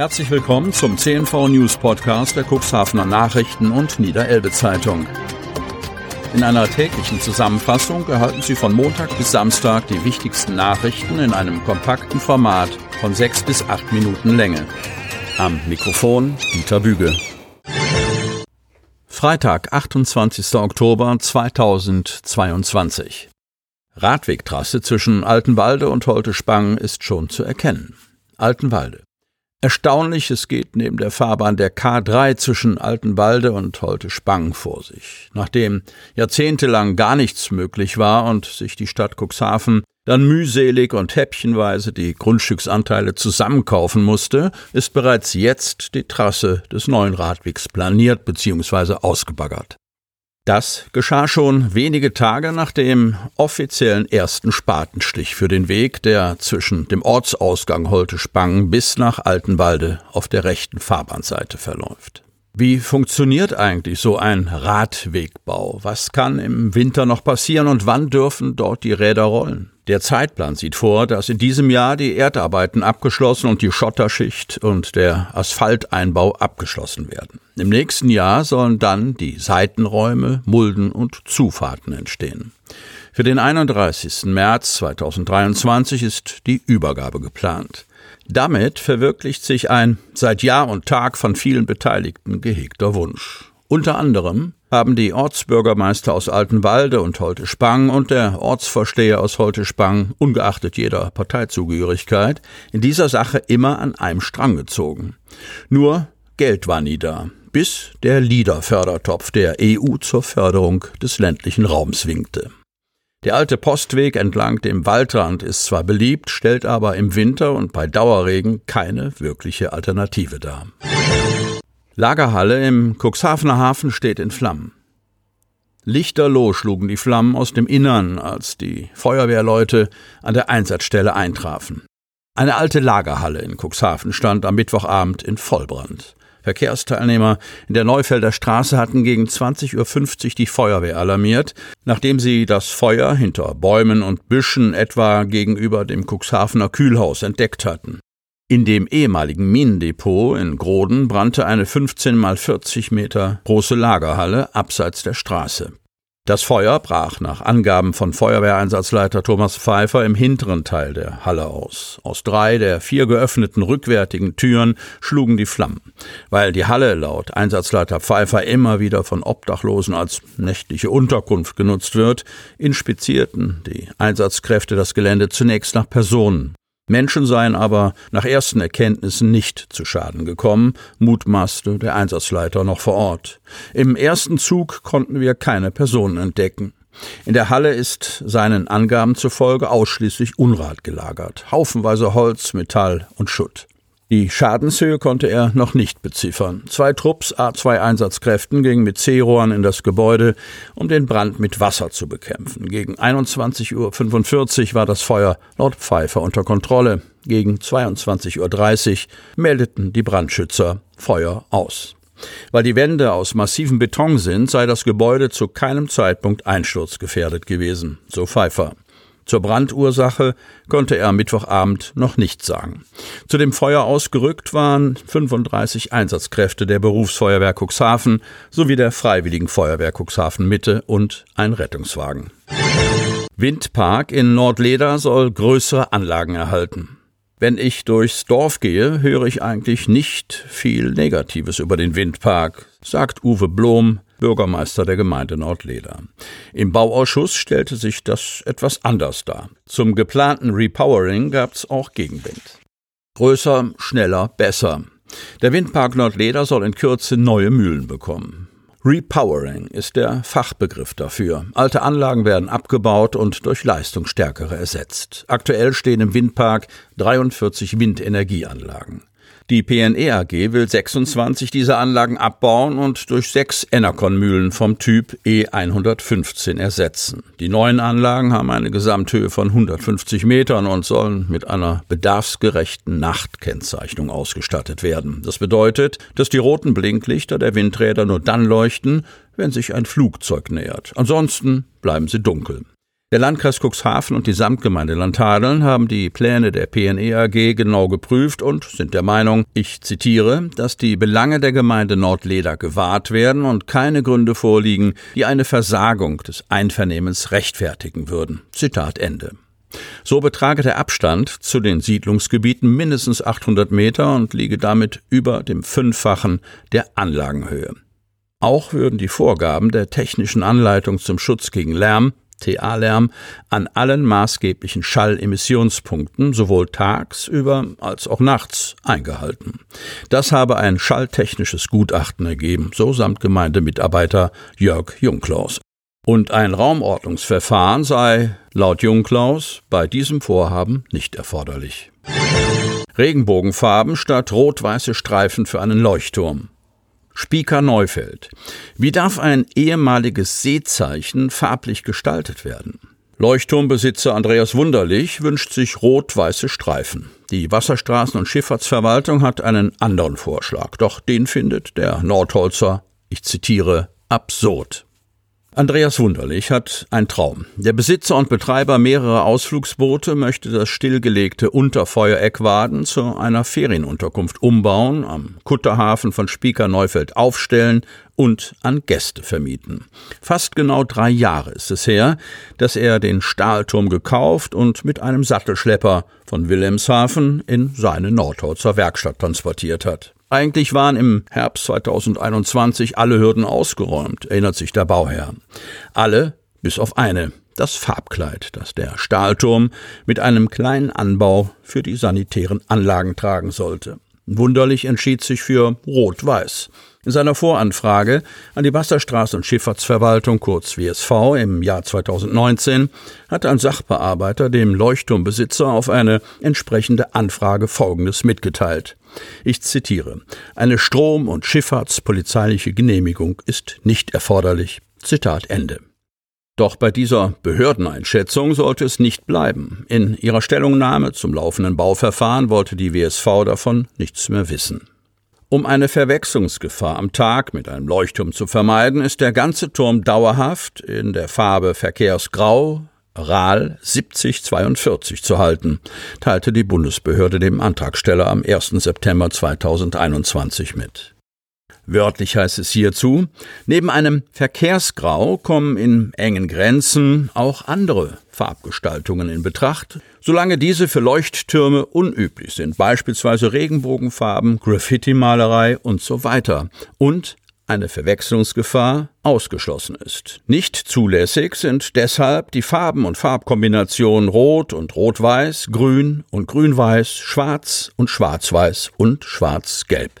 Herzlich willkommen zum CNV News Podcast der Cuxhavener Nachrichten und Niederelbe Zeitung. In einer täglichen Zusammenfassung erhalten Sie von Montag bis Samstag die wichtigsten Nachrichten in einem kompakten Format von sechs bis acht Minuten Länge. Am Mikrofon Dieter Büge. Freitag, 28. Oktober 2022. Radwegtrasse zwischen Altenwalde und Holte-Spang ist schon zu erkennen. Altenwalde. Erstaunlich, es geht neben der Fahrbahn der K3 zwischen Altenwalde und Holte-Spang vor sich. Nachdem jahrzehntelang gar nichts möglich war und sich die Stadt Cuxhaven dann mühselig und häppchenweise die Grundstücksanteile zusammenkaufen musste, ist bereits jetzt die Trasse des neuen Radwegs planiert bzw. ausgebaggert. Das geschah schon wenige Tage nach dem offiziellen ersten Spatenstich für den Weg, der zwischen dem Ortsausgang Holte-Spangen bis nach Altenwalde auf der rechten Fahrbahnseite verläuft. Wie funktioniert eigentlich so ein Radwegbau? Was kann im Winter noch passieren und wann dürfen dort die Räder rollen? Der Zeitplan sieht vor, dass in diesem Jahr die Erdarbeiten abgeschlossen und die Schotterschicht und der Asphalteinbau abgeschlossen werden. Im nächsten Jahr sollen dann die Seitenräume, Mulden und Zufahrten entstehen. Für den 31. März 2023 ist die Übergabe geplant. Damit verwirklicht sich ein seit Jahr und Tag von vielen Beteiligten gehegter Wunsch. Unter anderem haben die Ortsbürgermeister aus Altenwalde und Holte-Spang und der Ortsvorsteher aus Holte-Spang, ungeachtet jeder Parteizugehörigkeit, in dieser Sache immer an einem Strang gezogen. Nur Geld war nie da, bis der LIDA-Fördertopf der EU zur Förderung des ländlichen Raums winkte. Der alte Postweg entlang dem Waldrand ist zwar beliebt, stellt aber im Winter und bei Dauerregen keine wirkliche Alternative dar. Lagerhalle im Cuxhavener Hafen steht in Flammen. Lichterloh schlugen die Flammen aus dem Innern, als die Feuerwehrleute an der Einsatzstelle eintrafen. Eine alte Lagerhalle in Cuxhaven stand am Mittwochabend in Vollbrand. Verkehrsteilnehmer in der Neufelder Straße hatten gegen 20.50 Uhr die Feuerwehr alarmiert, nachdem sie das Feuer hinter Bäumen und Büschen etwa gegenüber dem Cuxhavener Kühlhaus entdeckt hatten. In dem ehemaligen Minendepot in Groden brannte eine 15 mal 40 Meter große Lagerhalle abseits der Straße. Das Feuer brach nach Angaben von Feuerwehreinsatzleiter Thomas Pfeiffer im hinteren Teil der Halle aus. Aus drei der vier geöffneten rückwärtigen Türen schlugen die Flammen. Weil die Halle laut Einsatzleiter Pfeiffer immer wieder von Obdachlosen als nächtliche Unterkunft genutzt wird, inspizierten die Einsatzkräfte das Gelände zunächst nach Personen. Menschen seien aber nach ersten Erkenntnissen nicht zu Schaden gekommen, mutmaßte der Einsatzleiter noch vor Ort. Im ersten Zug konnten wir keine Personen entdecken. In der Halle ist seinen Angaben zufolge ausschließlich Unrat gelagert, haufenweise Holz, Metall und Schutt. Die Schadenshöhe konnte er noch nicht beziffern. Zwei Trupps A2-Einsatzkräften gingen mit C-Rohren in das Gebäude, um den Brand mit Wasser zu bekämpfen. Gegen 21.45 Uhr war das Feuer laut Pfeiffer unter Kontrolle. Gegen 22.30 Uhr meldeten die Brandschützer Feuer aus. Weil die Wände aus massivem Beton sind, sei das Gebäude zu keinem Zeitpunkt einsturzgefährdet gewesen, so Pfeiffer. Zur Brandursache konnte er am Mittwochabend noch nichts sagen. Zu dem Feuer ausgerückt waren 35 Einsatzkräfte der Berufsfeuerwehr Cuxhaven sowie der Freiwilligen Feuerwehr Cuxhaven Mitte und ein Rettungswagen. Windpark in Nordleder soll größere Anlagen erhalten. Wenn ich durchs Dorf gehe, höre ich eigentlich nicht viel Negatives über den Windpark, sagt Uwe Blom, Bürgermeister der Gemeinde Nordleder. Im Bauausschuss stellte sich das etwas anders dar. Zum geplanten Repowering gab es auch Gegenwind. Größer, schneller, besser. Der Windpark Nordleder soll in Kürze neue Mühlen bekommen. Repowering ist der Fachbegriff dafür. Alte Anlagen werden abgebaut und durch leistungsstärkere ersetzt. Aktuell stehen im Windpark 43 Windenergieanlagen. Die PNE AG will 26 dieser Anlagen abbauen und durch sechs Enercon-Mühlen vom Typ E115 ersetzen. Die neuen Anlagen haben eine Gesamthöhe von 150 Metern und sollen mit einer bedarfsgerechten Nachtkennzeichnung ausgestattet werden. Das bedeutet, dass die roten Blinklichter der Windräder nur dann leuchten, wenn sich ein Flugzeug nähert. Ansonsten bleiben sie dunkel. Der Landkreis Cuxhaven und die Samtgemeinde Landhadeln haben die Pläne der PNE AG genau geprüft und sind der Meinung, ich zitiere, dass die Belange der Gemeinde Nordleder gewahrt werden und keine Gründe vorliegen, die eine Versagung des Einvernehmens rechtfertigen würden. Zitat Ende. So betrage der Abstand zu den Siedlungsgebieten mindestens 800 Meter und liege damit über dem Fünffachen der Anlagenhöhe. Auch würden die Vorgaben der technischen Anleitung zum Schutz gegen Lärm TA-Lärm an allen maßgeblichen Schallemissionspunkten sowohl tagsüber als auch nachts eingehalten. Das habe ein schalltechnisches Gutachten ergeben, so samt Gemeindemitarbeiter Jörg Jungklaus. Und ein Raumordnungsverfahren sei laut Jungklaus bei diesem Vorhaben nicht erforderlich. Regenbogenfarben statt rot-weiße Streifen für einen Leuchtturm. Spieker Neufeld. Wie darf ein ehemaliges Seezeichen farblich gestaltet werden? Leuchtturmbesitzer Andreas Wunderlich wünscht sich rot-weiße Streifen. Die Wasserstraßen- und Schifffahrtsverwaltung hat einen anderen Vorschlag, doch den findet der Nordholzer, ich zitiere, absurd. Andreas Wunderlich hat ein Traum. Der Besitzer und Betreiber mehrerer Ausflugsboote möchte das stillgelegte Unterfeuereckwaden zu einer Ferienunterkunft umbauen, am Kutterhafen von Spieker Neufeld aufstellen und an Gäste vermieten. Fast genau drei Jahre ist es her, dass er den Stahlturm gekauft und mit einem Sattelschlepper von Wilhelmshaven in seine Nordholzer Werkstatt transportiert hat. Eigentlich waren im Herbst 2021 alle Hürden ausgeräumt, erinnert sich der Bauherr. Alle, bis auf eine, das Farbkleid, das der Stahlturm mit einem kleinen Anbau für die sanitären Anlagen tragen sollte. Wunderlich entschied sich für Rot-Weiß. In seiner Voranfrage an die Wasserstraße- und Schifffahrtsverwaltung kurz WSV im Jahr 2019 hatte ein Sachbearbeiter dem Leuchtturmbesitzer auf eine entsprechende Anfrage Folgendes mitgeteilt. Ich zitiere Eine Strom- und Schifffahrtspolizeiliche Genehmigung ist nicht erforderlich. Zitat Ende. Doch bei dieser Behördeneinschätzung sollte es nicht bleiben. In ihrer Stellungnahme zum laufenden Bauverfahren wollte die WSV davon nichts mehr wissen. Um eine Verwechslungsgefahr am Tag mit einem Leuchtturm zu vermeiden, ist der ganze Turm dauerhaft in der Farbe Verkehrsgrau, RAL 7042 zu halten, teilte die Bundesbehörde dem Antragsteller am 1. September 2021 mit. Wörtlich heißt es hierzu, neben einem Verkehrsgrau kommen in engen Grenzen auch andere Farbgestaltungen in Betracht, solange diese für Leuchttürme unüblich sind, beispielsweise Regenbogenfarben, Graffiti-Malerei und so weiter, und eine Verwechslungsgefahr ausgeschlossen ist. Nicht zulässig sind deshalb die Farben und Farbkombinationen Rot und Rot-Weiß, Grün und Grün-Weiß, Schwarz und Schwarz-Weiß und Schwarz-Gelb.